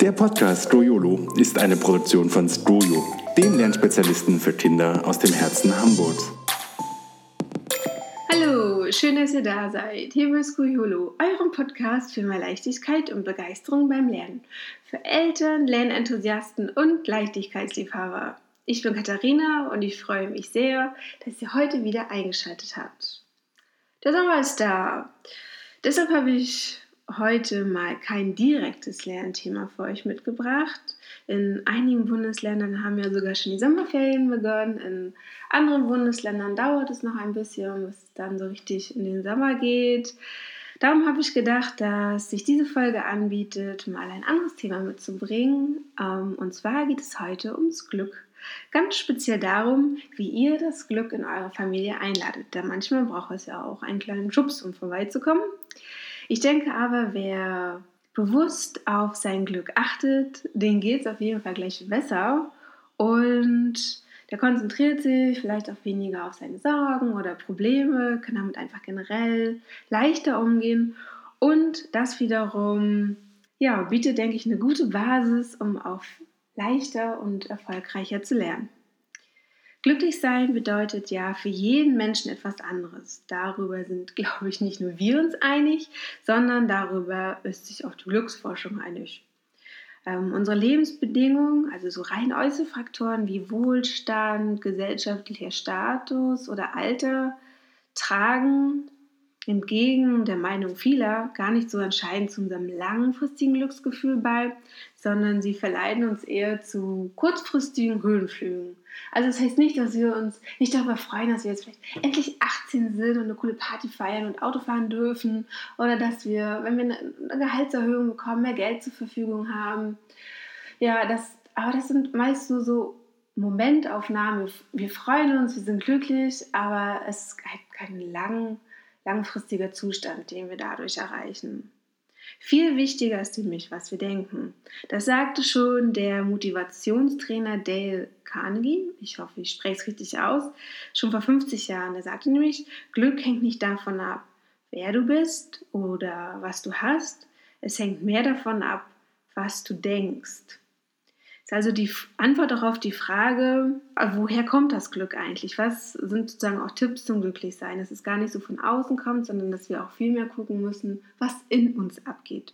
Der Podcast Stroyolo ist eine Produktion von Stroyo, dem Lernspezialisten für Kinder aus dem Herzen Hamburgs. Hallo, schön, dass ihr da seid. Hier bei Stroyolo, eurem Podcast für mehr Leichtigkeit und Begeisterung beim Lernen. Für Eltern, Lernenthusiasten und Leichtigkeitsliebhaber. Ich bin Katharina und ich freue mich sehr, dass ihr heute wieder eingeschaltet habt. Der Sommer ist da. Deshalb habe ich heute mal kein direktes Lernthema für euch mitgebracht. In einigen Bundesländern haben ja sogar schon die Sommerferien begonnen. In anderen Bundesländern dauert es noch ein bisschen, bis es dann so richtig in den Sommer geht. Darum habe ich gedacht, dass sich diese Folge anbietet, mal ein anderes Thema mitzubringen. Ähm, und zwar geht es heute ums Glück. Ganz speziell darum, wie ihr das Glück in eurer Familie einladet. Denn manchmal braucht es ja auch einen kleinen Schubs, um vorbeizukommen. Ich denke aber, wer bewusst auf sein Glück achtet, den geht es auf jeden Fall gleich besser und der konzentriert sich vielleicht auch weniger auf seine Sorgen oder Probleme, kann damit einfach generell leichter umgehen und das wiederum ja, bietet, denke ich, eine gute Basis, um auch leichter und erfolgreicher zu lernen. Glücklich sein bedeutet ja für jeden Menschen etwas anderes. Darüber sind, glaube ich, nicht nur wir uns einig, sondern darüber ist sich auch die Glücksforschung einig. Ähm, unsere Lebensbedingungen, also so rein äußere Faktoren wie Wohlstand, gesellschaftlicher Status oder Alter, tragen entgegen der Meinung vieler gar nicht so entscheidend zu unserem langfristigen Glücksgefühl bei, sondern sie verleiten uns eher zu kurzfristigen Höhenflügen. Also das heißt nicht, dass wir uns nicht darüber freuen, dass wir jetzt vielleicht endlich 18 sind und eine coole Party feiern und Auto fahren dürfen oder dass wir, wenn wir eine Gehaltserhöhung bekommen, mehr Geld zur Verfügung haben. Ja, das, aber das sind meist nur so Momentaufnahmen. Wir freuen uns, wir sind glücklich, aber es ist halt kein lang langfristiger Zustand, den wir dadurch erreichen. Viel wichtiger ist für mich, was wir denken. Das sagte schon der Motivationstrainer Dale Carnegie, ich hoffe, ich spreche es richtig aus, schon vor 50 Jahren. Er sagte nämlich, Glück hängt nicht davon ab, wer du bist oder was du hast, es hängt mehr davon ab, was du denkst ist also die Antwort auch auf die Frage, äh, woher kommt das Glück eigentlich? Was sind sozusagen auch Tipps zum Glücklichsein? Dass es gar nicht so von außen kommt, sondern dass wir auch viel mehr gucken müssen, was in uns abgeht.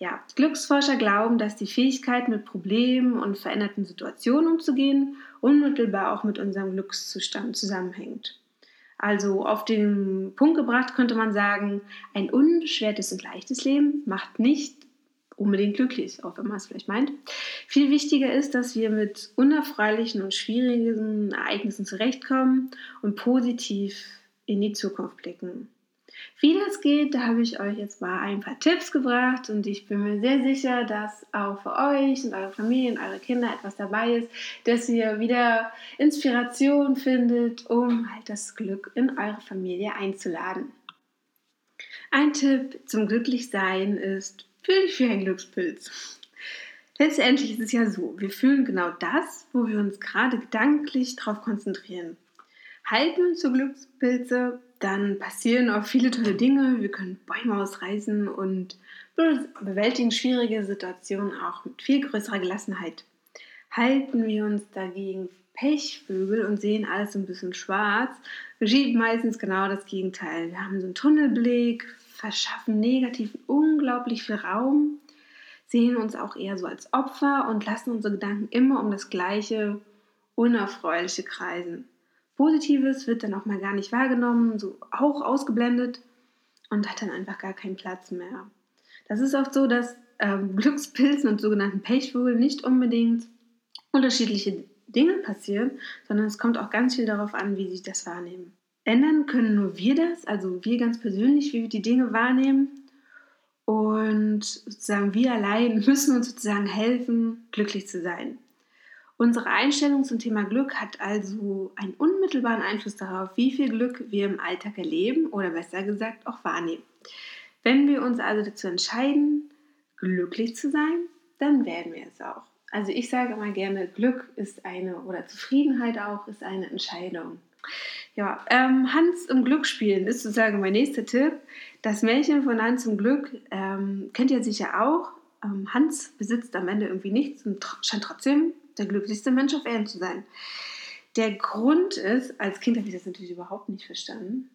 Ja, Glücksforscher glauben, dass die Fähigkeit, mit Problemen und veränderten Situationen umzugehen, unmittelbar auch mit unserem Glückszustand zusammenhängt. Also auf den Punkt gebracht könnte man sagen, ein unbeschwertes und leichtes Leben macht nicht unbedingt glücklich, auch wenn man es vielleicht meint. Viel wichtiger ist, dass wir mit unerfreulichen und schwierigen Ereignissen zurechtkommen und positiv in die Zukunft blicken. Wie das geht, da habe ich euch jetzt mal ein paar Tipps gebracht und ich bin mir sehr sicher, dass auch für euch und eure Familien, eure Kinder etwas dabei ist, dass ihr wieder Inspiration findet, um halt das Glück in eure Familie einzuladen. Ein Tipp zum Glücklichsein ist, Fühl dich wie ein Glückspilz. Letztendlich ist es ja so, wir fühlen genau das, wo wir uns gerade gedanklich darauf konzentrieren. Halten wir uns zu Glückspilze, dann passieren auch viele tolle Dinge. Wir können Bäume ausreißen und bewältigen schwierige Situationen auch mit viel größerer Gelassenheit. Halten wir uns dagegen Pechvögel und sehen alles ein bisschen schwarz, geschieht meistens genau das Gegenteil. Wir haben so einen Tunnelblick, verschaffen negativ unglaublich viel Raum, sehen uns auch eher so als Opfer und lassen unsere Gedanken immer um das gleiche Unerfreuliche kreisen. Positives wird dann auch mal gar nicht wahrgenommen, so auch ausgeblendet und hat dann einfach gar keinen Platz mehr. Das ist oft so, dass ähm, Glückspilzen und sogenannten Pechvögeln nicht unbedingt unterschiedliche Dinge passieren, sondern es kommt auch ganz viel darauf an, wie sie das wahrnehmen. Ändern können nur wir das, also wir ganz persönlich, wie wir die Dinge wahrnehmen. Und sozusagen wir allein müssen uns sozusagen helfen, glücklich zu sein. Unsere Einstellung zum Thema Glück hat also einen unmittelbaren Einfluss darauf, wie viel Glück wir im Alltag erleben oder besser gesagt auch wahrnehmen. Wenn wir uns also dazu entscheiden, glücklich zu sein, dann werden wir es auch. Also ich sage immer gerne, Glück ist eine oder Zufriedenheit auch ist eine Entscheidung. Ja, ähm, Hans im Glück spielen ist sozusagen mein nächster Tipp. Das Märchen von Hans im Glück ähm, kennt ihr sicher auch. ähm, Hans besitzt am Ende irgendwie nichts und scheint trotzdem der glücklichste Mensch auf Erden zu sein. Der Grund ist, als Kind habe ich das natürlich überhaupt nicht verstanden,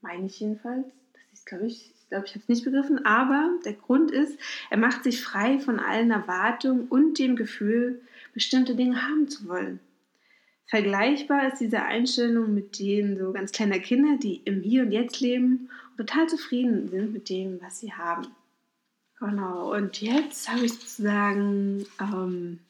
meine ich jedenfalls. Das ist, glaube ich, ich glaube, ich habe es nicht begriffen, aber der Grund ist, er macht sich frei von allen Erwartungen und dem Gefühl, bestimmte Dinge haben zu wollen. Vergleichbar ist diese Einstellung mit denen so ganz kleiner Kinder, die im Hier und Jetzt leben und total zufrieden sind mit dem, was sie haben. Genau, und jetzt habe ich sozusagen ähm,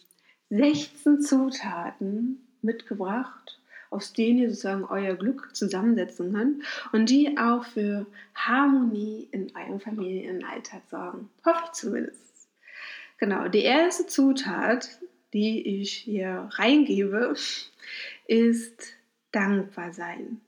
16 Zutaten mitgebracht, aus denen ihr sozusagen euer Glück zusammensetzen könnt und die auch für Harmonie in eurem Familienalltag sorgen. Hoffe ich zumindest. Genau, die erste Zutat, die ich hier reingebe, ist dankbar sein.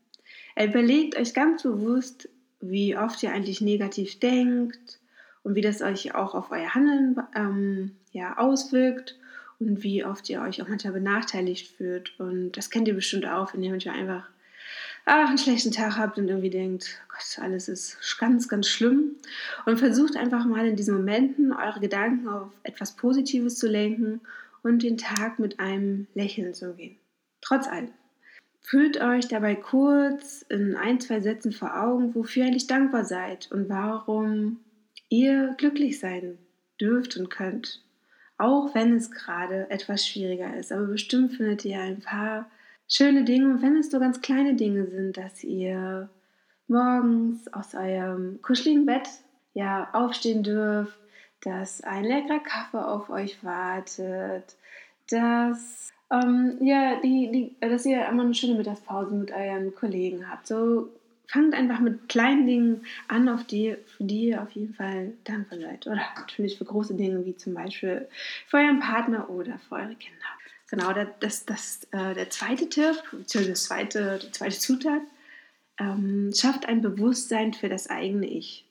Überlegt euch ganz bewusst, wie oft ihr eigentlich negativ denkt und wie das euch auch auf euer Handeln ähm, ja, auswirkt und wie oft ihr euch auch manchmal benachteiligt fühlt. Und das kennt ihr bestimmt auch, wenn ihr manchmal einfach ach, einen schlechten Tag habt und irgendwie denkt, Gott, alles ist ganz, ganz schlimm. Und versucht einfach mal in diesen Momenten eure Gedanken auf etwas Positives zu lenken und den Tag mit einem Lächeln zu gehen. Trotz allem. Fühlt euch dabei kurz in ein, zwei Sätzen vor Augen, wofür ihr eigentlich dankbar seid und warum ihr glücklich sein dürft und könnt. Auch wenn es gerade etwas schwieriger ist. Aber bestimmt findet ihr ein paar schöne Dinge. Und wenn es so ganz kleine Dinge sind, dass ihr morgens aus eurem kuscheligen Bett ja aufstehen dürft, dass ein leckerer Kaffee auf euch wartet, dass ähm, ja, die, die, dass ihr immer eine schöne Mittagspause mit euren Kollegen habt. So fangt einfach mit kleinen Dingen an, auf die, für die ihr auf jeden Fall dankbar seid. Oder natürlich für große Dinge wie zum Beispiel für euren Partner oder für eure Kinder. Genau, das, das, äh, der zweite Tipp, beziehungsweise das zweite, die zweite Zutat, ähm, schafft ein Bewusstsein für das eigene Ich.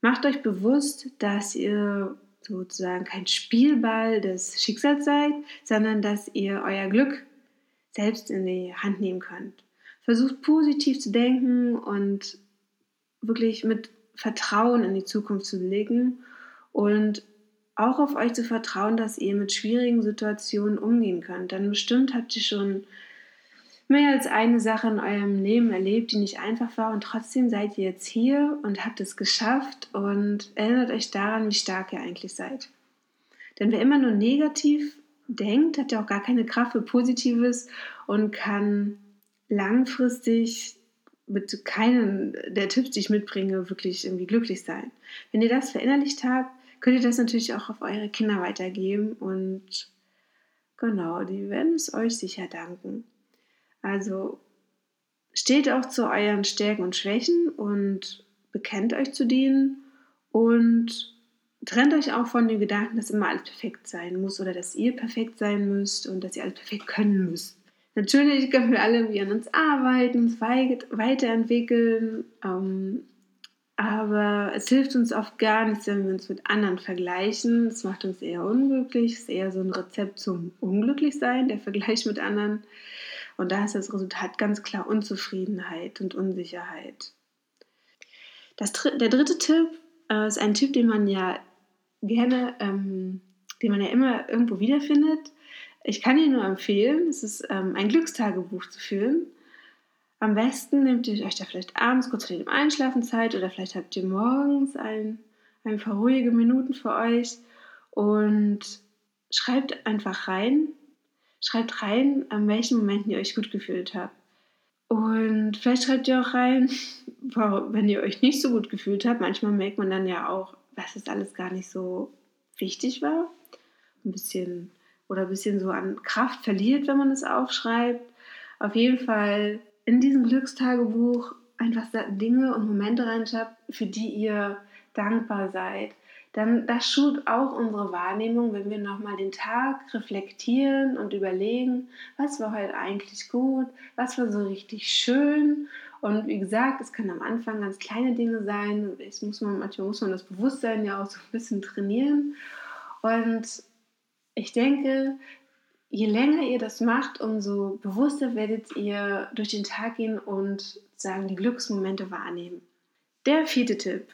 Macht euch bewusst, dass ihr sozusagen kein Spielball des Schicksals seid, sondern dass ihr euer Glück selbst in die Hand nehmen könnt versucht positiv zu denken und wirklich mit Vertrauen in die Zukunft zu blicken und auch auf euch zu vertrauen, dass ihr mit schwierigen Situationen umgehen könnt. Denn bestimmt habt ihr schon mehr als eine Sache in eurem Leben erlebt, die nicht einfach war und trotzdem seid ihr jetzt hier und habt es geschafft und erinnert euch daran, wie stark ihr eigentlich seid. Denn wer immer nur negativ denkt, hat ja auch gar keine Kraft für Positives und kann langfristig mit keinem der Tipps, die ich mitbringe, wirklich irgendwie glücklich sein. Wenn ihr das verinnerlicht habt, könnt ihr das natürlich auch auf eure Kinder weitergeben und genau, die werden es euch sicher danken. Also steht auch zu euren Stärken und Schwächen und bekennt euch zu denen und trennt euch auch von dem Gedanken, dass immer alles perfekt sein muss oder dass ihr perfekt sein müsst und dass ihr alles perfekt können müsst. Natürlich können wir alle irgendwie an uns arbeiten, uns weiterentwickeln, ähm, aber es hilft uns oft gar nichts, wenn wir uns mit anderen vergleichen. Das macht uns eher unglücklich. Es ist eher so ein Rezept zum Unglücklichsein, der Vergleich mit anderen. Und da ist das Resultat ganz klar Unzufriedenheit und Unsicherheit. Das, der dritte Tipp äh, ist ein Tipp, den man ja gerne, ähm, den man ja immer irgendwo wiederfindet. Ich kann Ihnen nur empfehlen, es ist ähm, ein Glückstagebuch zu führen. Am besten nehmt ihr euch da vielleicht abends kurz vor dem Einschlafen Zeit oder vielleicht habt ihr morgens ein, ein paar ruhige Minuten für euch und schreibt einfach rein, schreibt rein, an welchen Momenten ihr euch gut gefühlt habt. Und vielleicht schreibt ihr auch rein, wenn ihr euch nicht so gut gefühlt habt. Manchmal merkt man dann ja auch, was es alles gar nicht so wichtig war. Ein bisschen oder ein bisschen so an Kraft verliert, wenn man es aufschreibt. Auf jeden Fall in diesem Glückstagebuch einfach Dinge und Momente reinschreibt, für die ihr dankbar seid. Dann das schult auch unsere Wahrnehmung, wenn wir nochmal den Tag reflektieren und überlegen, was war heute eigentlich gut, was war so richtig schön. Und wie gesagt, es können am Anfang ganz kleine Dinge sein. Es muss man, manchmal muss man das Bewusstsein ja auch so ein bisschen trainieren. Und ich denke, je länger ihr das macht, umso bewusster werdet ihr durch den Tag gehen und sagen die Glücksmomente wahrnehmen. Der vierte Tipp.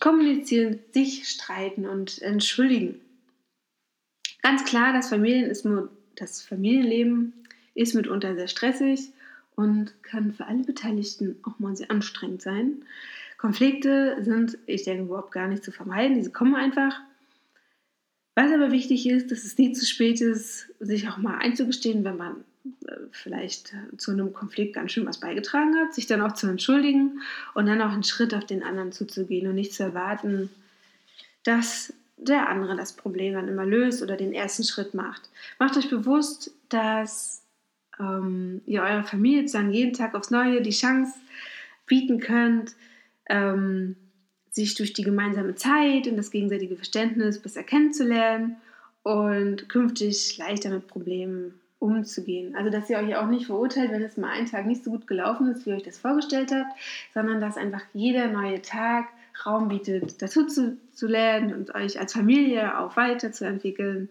Kommunizieren, sich streiten und entschuldigen. Ganz klar, das, Familien ist das Familienleben ist mitunter sehr stressig und kann für alle Beteiligten auch mal sehr anstrengend sein. Konflikte sind, ich denke, überhaupt gar nicht zu vermeiden, diese kommen einfach. Was aber wichtig ist, dass es nie zu spät ist, sich auch mal einzugestehen, wenn man vielleicht zu einem Konflikt ganz schön was beigetragen hat, sich dann auch zu entschuldigen und dann auch einen Schritt auf den anderen zuzugehen und nicht zu erwarten, dass der andere das Problem dann immer löst oder den ersten Schritt macht. Macht euch bewusst, dass ähm, ihr eurer Familie dann jeden Tag aufs Neue die Chance bieten könnt, ähm, sich durch die gemeinsame Zeit und das gegenseitige Verständnis besser kennenzulernen und künftig leichter mit Problemen umzugehen. Also, dass ihr euch auch nicht verurteilt, wenn es mal einen Tag nicht so gut gelaufen ist, wie ihr euch das vorgestellt habt, sondern dass einfach jeder neue Tag Raum bietet, dazu zu, zu lernen und euch als Familie auch weiterzuentwickeln.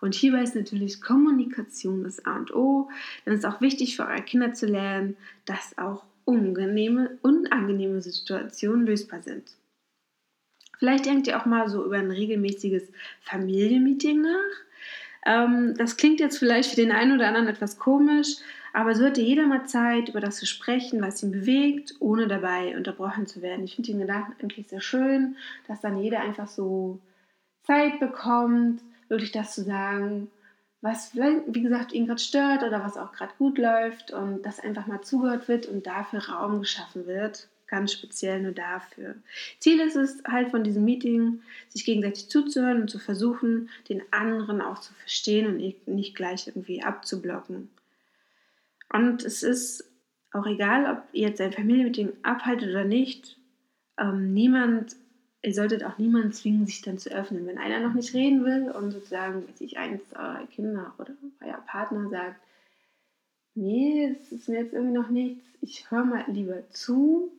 Und hierbei ist natürlich Kommunikation das A und O. Denn es ist auch wichtig für eure Kinder zu lernen, dass auch unangenehme, unangenehme Situationen lösbar sind. Vielleicht denkt ihr auch mal so über ein regelmäßiges Familienmeeting nach. Ähm, das klingt jetzt vielleicht für den einen oder anderen etwas komisch, aber so hatte jeder mal Zeit, über das zu sprechen, was ihn bewegt, ohne dabei unterbrochen zu werden. Ich finde den Gedanken eigentlich sehr schön, dass dann jeder einfach so Zeit bekommt, wirklich das zu sagen, was, wie gesagt, ihn gerade stört oder was auch gerade gut läuft und dass einfach mal zugehört wird und dafür Raum geschaffen wird ganz speziell nur dafür. Ziel ist es halt von diesem Meeting, sich gegenseitig zuzuhören und zu versuchen, den anderen auch zu verstehen und nicht gleich irgendwie abzublocken. Und es ist auch egal, ob ihr jetzt ein Familienmeeting abhaltet oder nicht, ähm, niemand, ihr solltet auch niemanden zwingen, sich dann zu öffnen. Wenn einer noch nicht reden will und sozusagen, weiß ich, eins eurer Kinder oder euer Partner sagt, nee, es ist mir jetzt irgendwie noch nichts, ich höre mal lieber zu,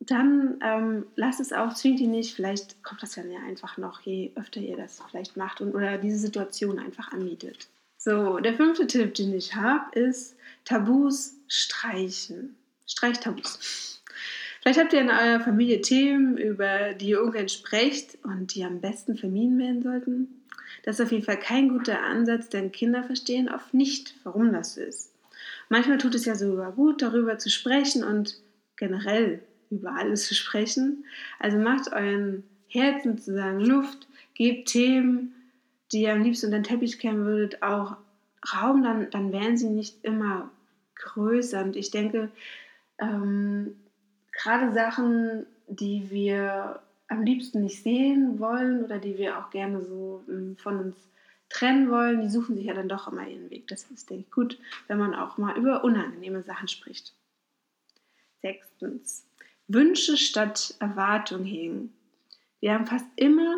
dann ähm, lasst es auch, zwingt ihn nicht. Vielleicht kommt das dann ja einfach noch, je öfter ihr das vielleicht macht und oder diese Situation einfach anbietet. So, der fünfte Tipp, den ich habe, ist Tabus streichen. Streich Tabus. Vielleicht habt ihr in eurer Familie Themen, über die ihr irgendwann sprecht und die am besten vermieden werden sollten. Das ist auf jeden Fall kein guter Ansatz, denn Kinder verstehen oft nicht, warum das ist. Manchmal tut es ja sogar gut, darüber zu sprechen und generell über alles zu sprechen. Also macht euren Herzen sozusagen Luft, gebt Themen, die ihr am liebsten unter den Teppich kehren würdet, auch Raum, dann, dann werden sie nicht immer größer. Und ich denke, ähm, gerade Sachen, die wir am liebsten nicht sehen wollen oder die wir auch gerne so ähm, von uns trennen wollen, die suchen sich ja dann doch immer ihren Weg. Das ist, denke ich, gut, wenn man auch mal über unangenehme Sachen spricht. Sechstens, Wünsche statt Erwartung hegen. Wir haben fast immer,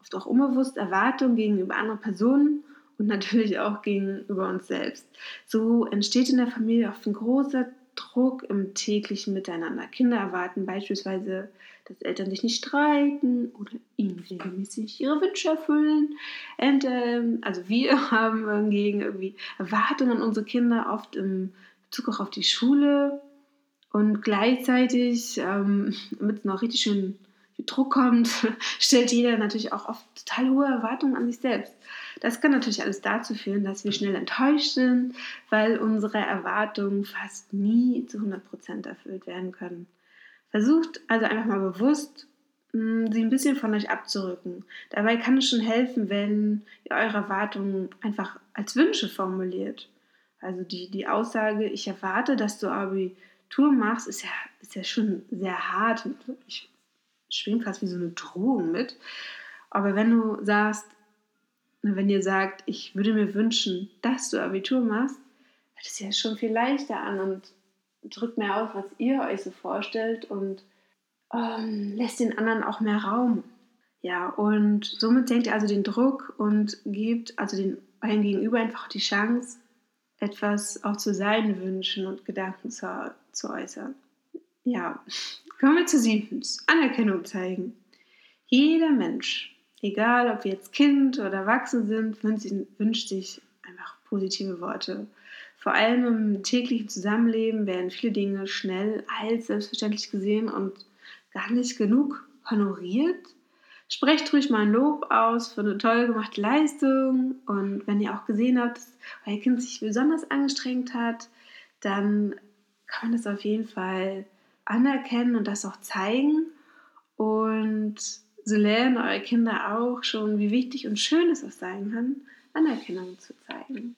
oft auch unbewusst, Erwartungen gegenüber anderen Personen und natürlich auch gegenüber uns selbst. So entsteht in der Familie oft ein großer Druck im täglichen Miteinander. Kinder erwarten beispielsweise, dass Eltern sich nicht streiten oder ihnen regelmäßig ihre Wünsche erfüllen. Und, ähm, also wir haben hingegen irgendwie Erwartungen an unsere Kinder, oft im Bezug auch auf die Schule. Und gleichzeitig, ähm, damit es noch richtig schön Druck kommt, stellt jeder natürlich auch oft total hohe Erwartungen an sich selbst. Das kann natürlich alles dazu führen, dass wir schnell enttäuscht sind, weil unsere Erwartungen fast nie zu 100% erfüllt werden können. Versucht also einfach mal bewusst, hm, sie ein bisschen von euch abzurücken. Dabei kann es schon helfen, wenn ihr eure Erwartungen einfach als Wünsche formuliert. Also die, die Aussage, ich erwarte, dass du Abi Tour machst, ist ja, ist ja schon sehr hart. Ich schwingt fast wie so eine Drohung mit. Aber wenn du sagst, wenn ihr sagt, ich würde mir wünschen, dass du Abitur machst, hört es ja schon viel leichter an und drückt mehr aus, was ihr euch so vorstellt und ähm, lässt den anderen auch mehr Raum. Ja, und somit senkt ihr also den Druck und gebt also den euren Gegenüber einfach die Chance, etwas auch zu seinen Wünschen und Gedanken zu, zu äußern. Ja, kommen wir zu siebtens. Anerkennung zeigen. Jeder Mensch, egal ob wir jetzt Kind oder Erwachsen sind, wünscht sich einfach positive Worte. Vor allem im täglichen Zusammenleben werden viele Dinge schnell als selbstverständlich gesehen und gar nicht genug honoriert. Sprecht ruhig mal ein Lob aus für eine toll gemachte Leistung. Und wenn ihr auch gesehen habt, dass euer Kind sich besonders angestrengt hat, dann kann man das auf jeden Fall anerkennen und das auch zeigen. Und so lernen eure Kinder auch schon, wie wichtig und schön es auch sein kann, Anerkennung zu zeigen.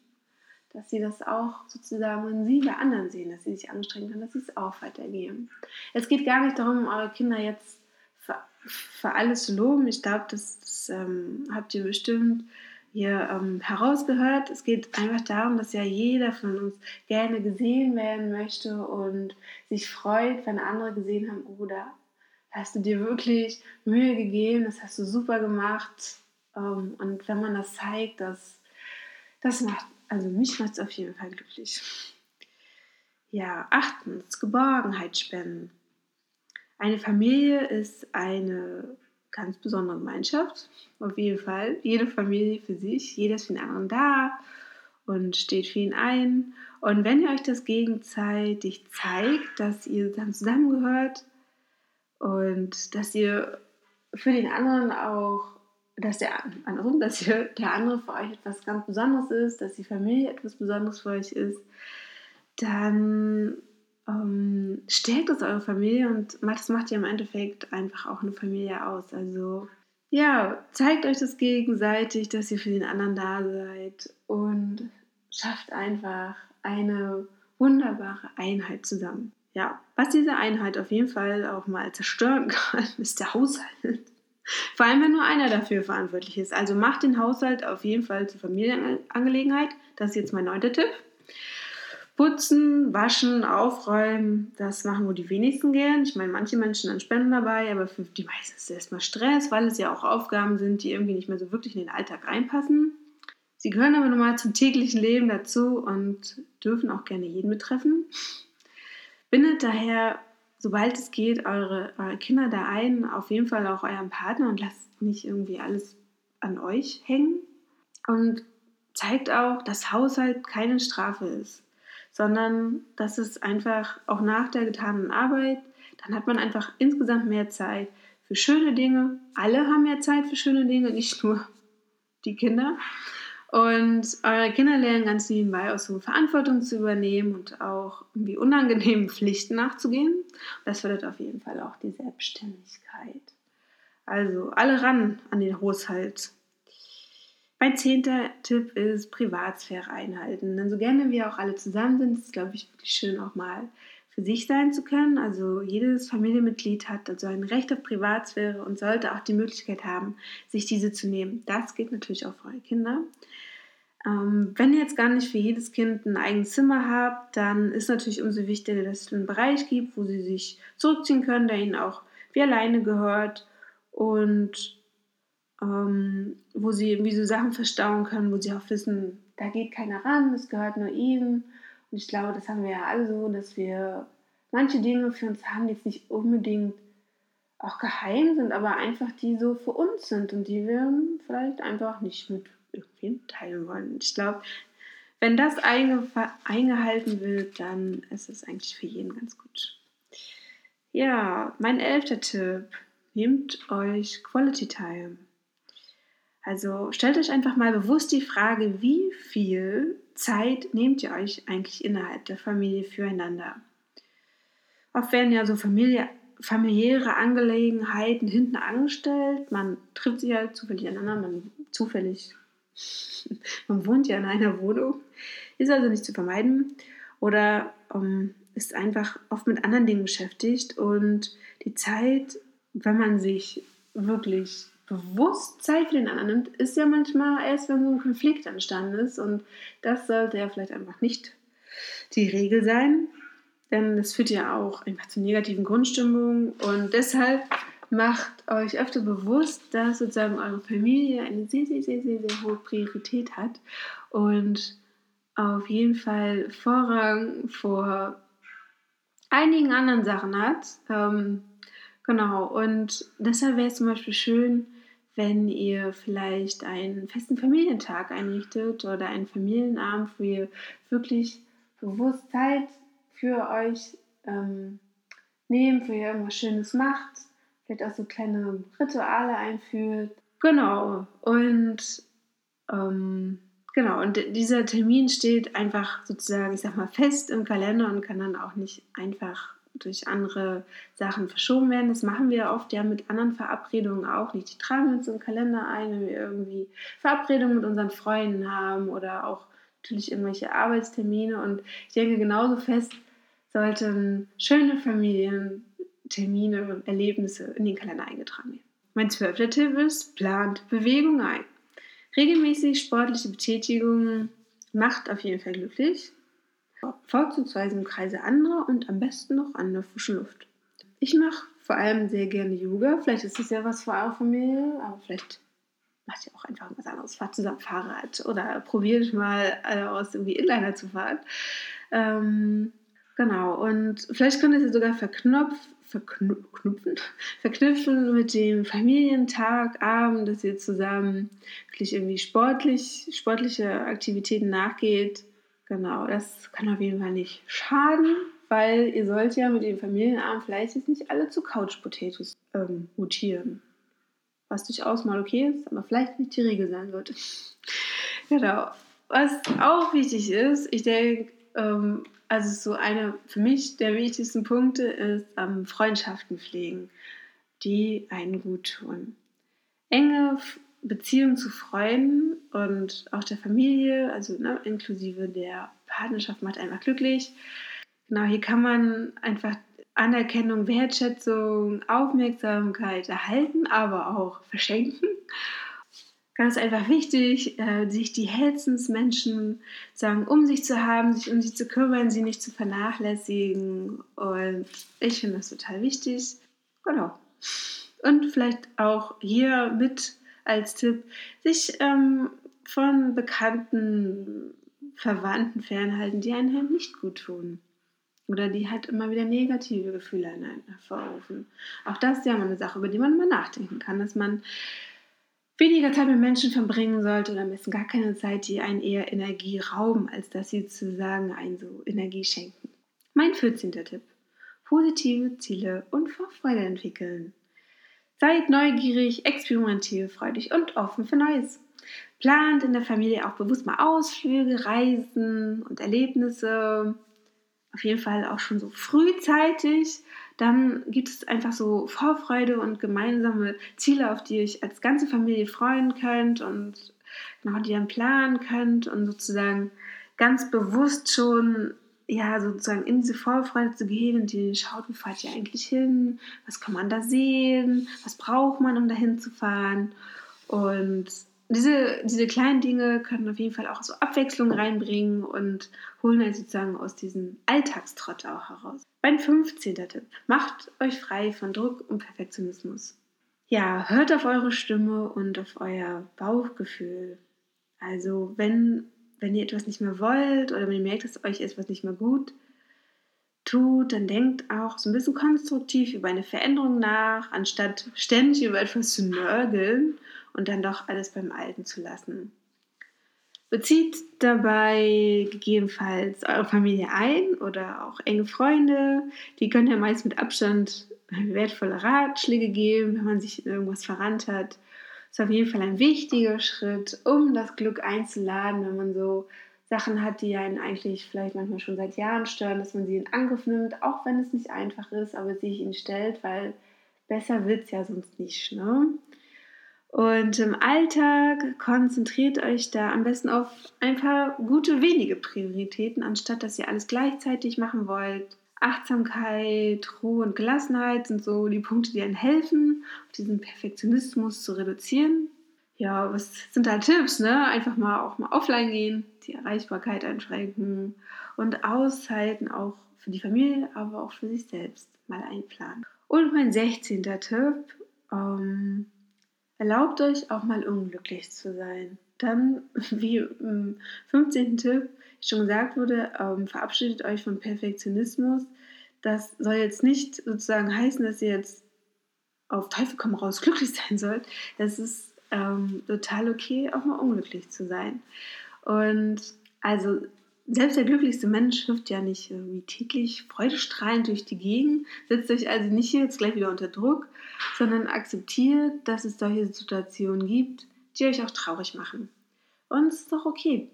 Dass sie das auch sozusagen, wenn sie bei anderen sehen, dass sie sich anstrengen können, dass sie es auch weitergeben. Es geht gar nicht darum, eure Kinder jetzt für, alles loben. Ich glaube, das, das ähm, habt ihr bestimmt hier ähm, herausgehört. Es geht einfach darum, dass ja jeder von uns gerne gesehen werden möchte und sich freut, wenn andere gesehen haben, oh, da hast du dir wirklich Mühe gegeben, das hast du super gemacht. Ähm, und wenn man das zeigt, das, das macht, also mich macht es auf jeden Fall glücklich. Ja, achtens, Geborgenheit spenden. Eine Familie ist eine ganz besondere Gemeinschaft. Auf jeden Fall. Jede Familie für sich, jeder ist für den anderen da und steht für ihn ein. Und wenn ihr euch das gegenseitig zeigt, dass ihr dann zusammengehört und dass ihr für den anderen auch, dass der andere, dass ihr, der andere für euch etwas ganz Besonderes ist, dass die Familie etwas Besonderes für euch ist, dann ähm, stärkt es eure Familie und das macht ja im Endeffekt einfach auch eine Familie aus. Also ja, zeigt euch das gegenseitig, dass ihr für den anderen da seid und schafft einfach eine wunderbare Einheit zusammen. Ja, was diese Einheit auf jeden Fall auch mal zerstören kann, ist der Haushalt. Vor allem, wenn nur einer dafür verantwortlich ist. Also macht den Haushalt auf jeden Fall zur Familienangelegenheit. Das ist jetzt mein neunter Tipp. Putzen, waschen, aufräumen, das machen wohl die wenigsten gern. Ich meine, manche Menschen dann spenden dabei, aber für die meisten ist es erstmal Stress, weil es ja auch Aufgaben sind, die irgendwie nicht mehr so wirklich in den Alltag reinpassen. Sie gehören aber nun mal zum täglichen Leben dazu und dürfen auch gerne jeden betreffen. Bindet daher, sobald es geht, eure, eure Kinder da ein, auf jeden Fall auch euren Partner und lasst nicht irgendwie alles an euch hängen. Und zeigt auch, dass Haushalt keine Strafe ist sondern dass es einfach auch nach der getanen Arbeit, dann hat man einfach insgesamt mehr Zeit für schöne Dinge. Alle haben mehr Zeit für schöne Dinge, nicht nur die Kinder. Und eure Kinder lernen ganz nebenbei auch so Verantwortung zu übernehmen und auch irgendwie unangenehmen Pflichten nachzugehen. Das fördert auf jeden Fall auch die Selbstständigkeit. Also alle ran an den Haushalt. Mein zehnter Tipp ist Privatsphäre einhalten. Denn so gerne wir auch alle zusammen sind, ist es, glaube ich, wirklich schön, auch mal für sich sein zu können. Also jedes Familienmitglied hat also ein Recht auf Privatsphäre und sollte auch die Möglichkeit haben, sich diese zu nehmen. Das gilt natürlich auch für eure Kinder. Ähm, wenn ihr jetzt gar nicht für jedes Kind ein eigenes Zimmer habt, dann ist natürlich umso wichtiger, dass es einen Bereich gibt, wo sie sich zurückziehen können, der ihnen auch wie alleine gehört. Und ähm, wo sie wie so Sachen verstauen können, wo sie auch wissen, da geht keiner ran, das gehört nur ihnen. Und ich glaube, das haben wir ja alle so, dass wir manche Dinge für uns haben, die jetzt nicht unbedingt auch geheim sind, aber einfach die so für uns sind und die wir vielleicht einfach nicht mit irgendwem teilen wollen. Ich glaube, wenn das einge eingehalten wird, dann ist es eigentlich für jeden ganz gut. Ja, mein elfter Tipp. Nehmt euch Quality Time. Also stellt euch einfach mal bewusst die Frage, wie viel Zeit nehmt ihr euch eigentlich innerhalb der Familie füreinander? Oft werden ja so Familie, familiäre Angelegenheiten hinten angestellt. Man trifft sich halt zufällig aneinander, man zufällig, man wohnt ja in einer Wohnung, ist also nicht zu vermeiden. Oder um, ähm, ist einfach oft mit anderen Dingen beschäftigt und die Zeit, wenn man sich wirklich bewusst Zeit für den anderen nimmt, ist ja manchmal erst, wenn so ein Konflikt entstanden ist. Und das sollte ja vielleicht einfach nicht die Regel sein. Denn das führt ja auch einfach zu negativen Grundstimmungen. Und deshalb macht euch öfter bewusst, dass sozusagen eure Familie eine sehr, sehr, sehr, sehr, sehr hohe Priorität hat. Und auf jeden Fall Vorrang vor einigen anderen Sachen hat. Ähm, genau, und deshalb wäre es zum Beispiel schön, wenn ihr vielleicht einen festen Familientag einrichtet oder einen Familienabend, wo ihr wirklich bewusst Zeit für euch ähm, nehmt, wo ihr irgendwas Schönes macht vielleicht auch so kleine Rituale einführt. Genau. Und ähm, genau, und dieser Termin steht einfach sozusagen, ich sag mal, fest im Kalender und kann dann auch nicht einfach durch andere Sachen verschoben werden. Das machen wir oft ja mit anderen Verabredungen auch nicht. Die tragen uns im Kalender ein, wenn wir irgendwie Verabredungen mit unseren Freunden haben oder auch natürlich irgendwelche Arbeitstermine. Und ich denke, genauso fest sollten schöne Familientermine und Erlebnisse in den Kalender eingetragen werden. Mein zwölfter Tipp ist, plant Bewegung ein. Regelmäßig sportliche Betätigung macht auf jeden Fall glücklich vorzugsweise im Kreise anderer und am besten noch an der frischen Luft. Ich mache vor allem sehr gerne Yoga. Vielleicht ist das ja was für eure Familie, aber vielleicht macht ihr auch einfach was anderes. Fahrt zusammen Fahrrad oder probiert mal aus, irgendwie Inliner zu fahren. Ähm, genau, und vielleicht könnt ihr es sogar verknopf, verknüpfen, verknüpfen mit dem Familientag, Abend, dass ihr zusammen wirklich irgendwie sportlich, sportliche Aktivitäten nachgeht Genau, das kann auf jeden Fall nicht schaden, weil ihr sollt ja mit dem Familienabend vielleicht jetzt nicht alle zu Couch Potatoes ähm, mutieren. Was durchaus mal okay ist, aber vielleicht nicht die Regel sein wird. genau. Was auch wichtig ist, ich denke, ähm, also so eine für mich der wichtigsten Punkte ist ähm, Freundschaften pflegen, die einen gut tun. Enge Beziehung zu Freunden und auch der Familie, also ne, inklusive der Partnerschaft, macht einfach glücklich. Genau, hier kann man einfach Anerkennung, Wertschätzung, Aufmerksamkeit erhalten, aber auch verschenken. Ganz einfach wichtig, äh, sich die Herzensmenschen sagen, um sich zu haben, sich um sie zu kümmern, sie nicht zu vernachlässigen. Und ich finde das total wichtig. Genau. Und vielleicht auch hier mit als Tipp, sich ähm, von bekannten Verwandten fernhalten, die einen halt nicht gut tun. Oder die halt immer wieder negative Gefühle in einen hervorrufen. Auch das ist ja mal eine Sache, über die man mal nachdenken kann, dass man weniger Zeit mit Menschen verbringen sollte oder am besten gar keine Zeit, die einen eher Energie rauben, als dass sie sozusagen einen so Energie schenken. Mein 14. Tipp. Positive Ziele und Vorfreude entwickeln. Seid neugierig, experimentierfreudig und offen für Neues. Plant in der Familie auch bewusst mal Ausflüge, Reisen und Erlebnisse. Auf jeden Fall auch schon so frühzeitig. Dann gibt es einfach so Vorfreude und gemeinsame Ziele, auf die ihr euch als ganze Familie freuen könnt und genau, die dann planen könnt und sozusagen ganz bewusst schon ja, sozusagen in diese Vorfreude zu gehen und die schaut, wo fahrt ihr eigentlich hin? Was kann man da sehen? Was braucht man, um dahin zu fahren? Und diese, diese kleinen Dinge können auf jeden Fall auch so Abwechslung reinbringen und holen euch sozusagen aus diesem Alltagstrott auch heraus. Mein 15. Tipp. Macht euch frei von Druck und Perfektionismus. Ja, hört auf eure Stimme und auf euer Bauchgefühl. Also wenn wenn ihr etwas nicht mehr wollt oder wenn ihr merkt, dass euch etwas nicht mehr gut tut, dann denkt auch so ein bisschen konstruktiv über eine Veränderung nach, anstatt ständig über etwas zu nörgeln und dann doch alles beim Alten zu lassen. Bezieht dabei gegebenenfalls eure Familie ein oder auch enge Freunde. Die können ja meist mit Abstand wertvolle Ratschläge geben, wenn man sich in irgendwas verrannt hat ist auf jeden Fall ein wichtiger Schritt, um das Glück einzuladen, wenn man so Sachen hat, die einen eigentlich vielleicht manchmal schon seit Jahren stören, dass man sie in Angriff nimmt, auch wenn es nicht einfach ist, aber sich ihnen stellt, weil besser wird es ja sonst nicht. Ne? Und im Alltag konzentriert euch da am besten auf ein paar gute, wenige Prioritäten, anstatt dass ihr alles gleichzeitig machen wollt. Achtsamkeit, Ruhe und Gelassenheit sind so die Punkte, die einem helfen, diesen Perfektionismus zu reduzieren. Ja, was sind da Tipps? Ne? Einfach mal auch mal offline gehen, die Erreichbarkeit einschränken und Auszeiten auch für die Familie, aber auch für sich selbst mal einplanen. Und mein 16. Tipp, ähm, erlaubt euch auch mal unglücklich zu sein. Dann, wie im 15. Tipp schon gesagt wurde, ähm, verabschiedet euch vom Perfektionismus. Das soll jetzt nicht sozusagen heißen, dass ihr jetzt auf Teufel komm raus glücklich sein sollt. Das ist ähm, total okay, auch mal unglücklich zu sein. Und also selbst der glücklichste Mensch hüpft ja nicht wie täglich freudestrahlend durch die Gegend, setzt euch also nicht jetzt gleich wieder unter Druck, sondern akzeptiert, dass es solche Situationen gibt, die euch auch traurig machen. Und es ist doch okay.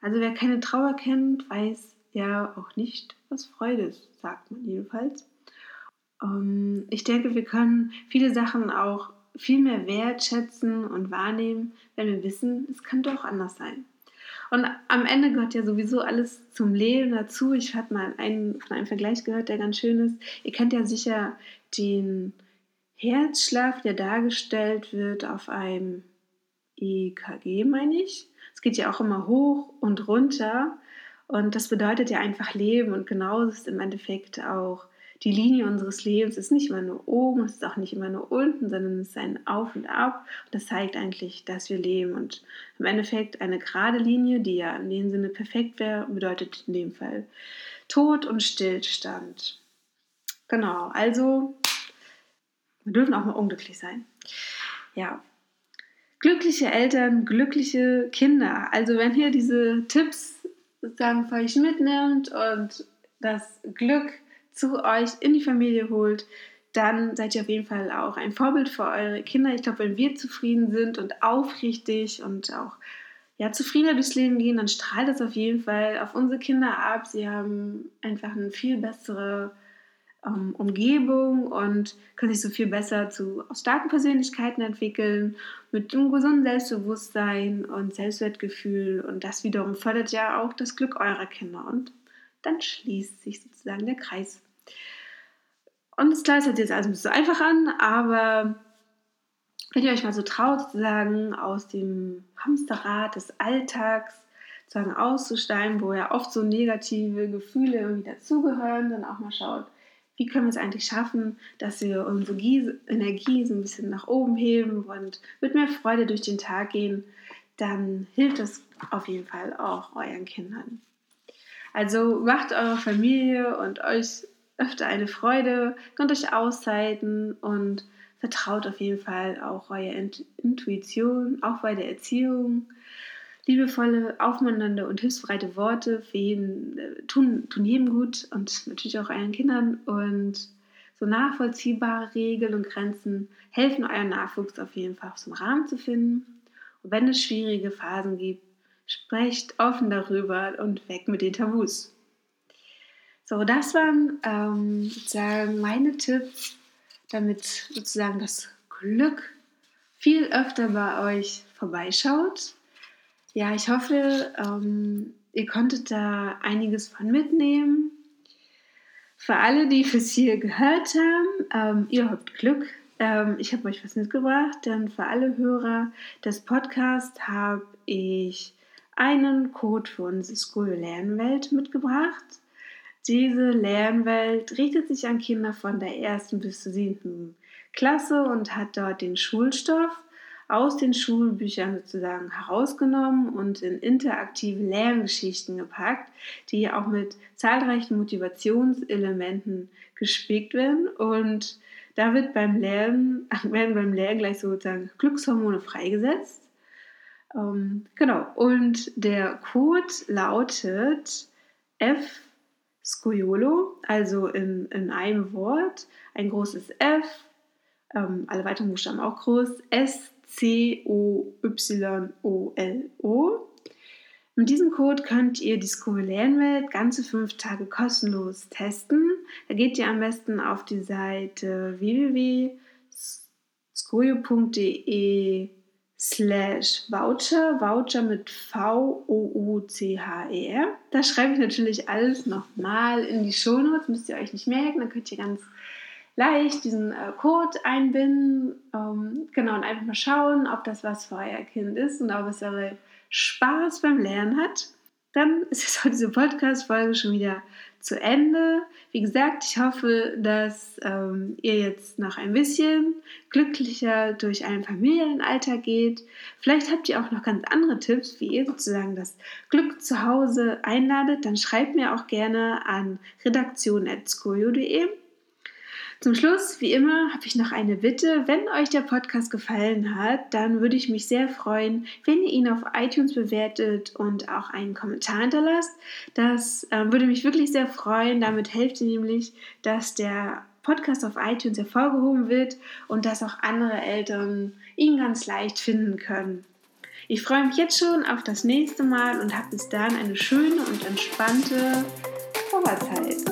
Also wer keine Trauer kennt, weiß ja auch nicht, was Freude ist, sagt man jedenfalls. Ähm, ich denke, wir können viele Sachen auch viel mehr wertschätzen und wahrnehmen, wenn wir wissen, es könnte auch anders sein. Und am Ende gehört ja sowieso alles zum Leben dazu. Ich hatte mal einen, von einem Vergleich gehört, der ganz schön ist. Ihr kennt ja sicher den Herzschlag, der dargestellt wird auf einem EKG, meine ich. Es geht ja auch immer hoch und runter. Und das bedeutet ja einfach Leben. Und genauso ist im Endeffekt auch die Linie unseres Lebens ist nicht immer nur oben, es ist auch nicht immer nur unten, sondern es ist ein Auf und Ab. Und das zeigt eigentlich, dass wir leben. Und im Endeffekt eine gerade Linie, die ja in dem Sinne perfekt wäre, bedeutet in dem Fall Tod und Stillstand. Genau, also wir dürfen auch mal unglücklich sein. Ja, glückliche Eltern, glückliche Kinder. Also wenn ihr diese Tipps sozusagen für euch mitnimmt und das Glück zu euch in die Familie holt, dann seid ihr auf jeden Fall auch ein Vorbild für eure Kinder. Ich glaube, wenn wir zufrieden sind und aufrichtig und auch ja, zufriedener durchs Leben gehen, dann strahlt das auf jeden Fall auf unsere Kinder ab. Sie haben einfach eine viel bessere ähm, Umgebung und können sich so viel besser zu starken Persönlichkeiten entwickeln, mit einem gesunden Selbstbewusstsein und Selbstwertgefühl. Und das wiederum fördert ja auch das Glück eurer Kinder. Und dann schließt sich sozusagen der Kreis. Und das klar, es hört sich jetzt alles ein bisschen einfach an, aber wenn ihr euch mal so traut, sozusagen aus dem Hamsterrad des Alltags sozusagen auszusteigen, wo ja oft so negative Gefühle irgendwie dazugehören, dann auch mal schaut, wie können wir es eigentlich schaffen, dass wir unsere Energie so ein bisschen nach oben heben und mit mehr Freude durch den Tag gehen, dann hilft das auf jeden Fall auch euren Kindern. Also macht eurer Familie und euch öfter eine Freude, könnt euch Auszeiten und vertraut auf jeden Fall auch eurer Intuition, auch bei der Erziehung. Liebevolle, aufmunternde und hilfsbereite Worte für jeden, äh, tun, tun jedem gut und natürlich auch euren Kindern. Und so nachvollziehbare Regeln und Grenzen helfen euren Nachwuchs auf jeden Fall zum Rahmen zu finden. Und wenn es schwierige Phasen gibt, Sprecht offen darüber und weg mit den Tabus. So, das waren ähm, sozusagen meine Tipps, damit sozusagen das Glück viel öfter bei euch vorbeischaut. Ja, ich hoffe, ähm, ihr konntet da einiges von mitnehmen. Für alle, die fürs hier gehört haben, ähm, ihr habt Glück. Ähm, ich habe euch was mitgebracht, denn für alle Hörer des Podcasts habe ich einen Code für unsere School Lernwelt mitgebracht. Diese Lernwelt richtet sich an Kinder von der ersten bis zur siebten Klasse und hat dort den Schulstoff aus den Schulbüchern sozusagen herausgenommen und in interaktive Lerngeschichten gepackt, die auch mit zahlreichen Motivationselementen gespickt werden. Und da wird beim Lernen, werden beim Lernen gleich sozusagen Glückshormone freigesetzt. Ähm, genau, und der Code lautet F Scoiolo, also in, in einem Wort, ein großes F, ähm, alle weiteren Buchstaben auch groß, S C O Y O L O. Mit diesem Code könnt ihr die Lernwelt ganze fünf Tage kostenlos testen. Da geht ihr am besten auf die Seite www.skojo.de slash Voucher, Voucher mit V-O-U-C-H-E-R. Da schreibe ich natürlich alles nochmal in die Shownotes, müsst ihr euch nicht merken, dann könnt ihr ganz leicht diesen äh, Code einbinden, ähm, genau, und einfach mal schauen, ob das was für euer Kind ist und ob es eure Spaß beim Lernen hat. Dann ist jetzt heute diese Podcast-Folge schon wieder zu Ende. Wie gesagt, ich hoffe, dass ähm, ihr jetzt noch ein bisschen glücklicher durch einen Familienalltag geht. Vielleicht habt ihr auch noch ganz andere Tipps, wie ihr sozusagen das Glück zu Hause einladet. Dann schreibt mir auch gerne an redaktion.skojo.de. Zum Schluss, wie immer, habe ich noch eine Bitte. Wenn euch der Podcast gefallen hat, dann würde ich mich sehr freuen, wenn ihr ihn auf iTunes bewertet und auch einen Kommentar hinterlasst. Das äh, würde mich wirklich sehr freuen. Damit helft ihr nämlich, dass der Podcast auf iTunes hervorgehoben wird und dass auch andere Eltern ihn ganz leicht finden können. Ich freue mich jetzt schon auf das nächste Mal und habe bis dann eine schöne und entspannte Vorwärtszeit.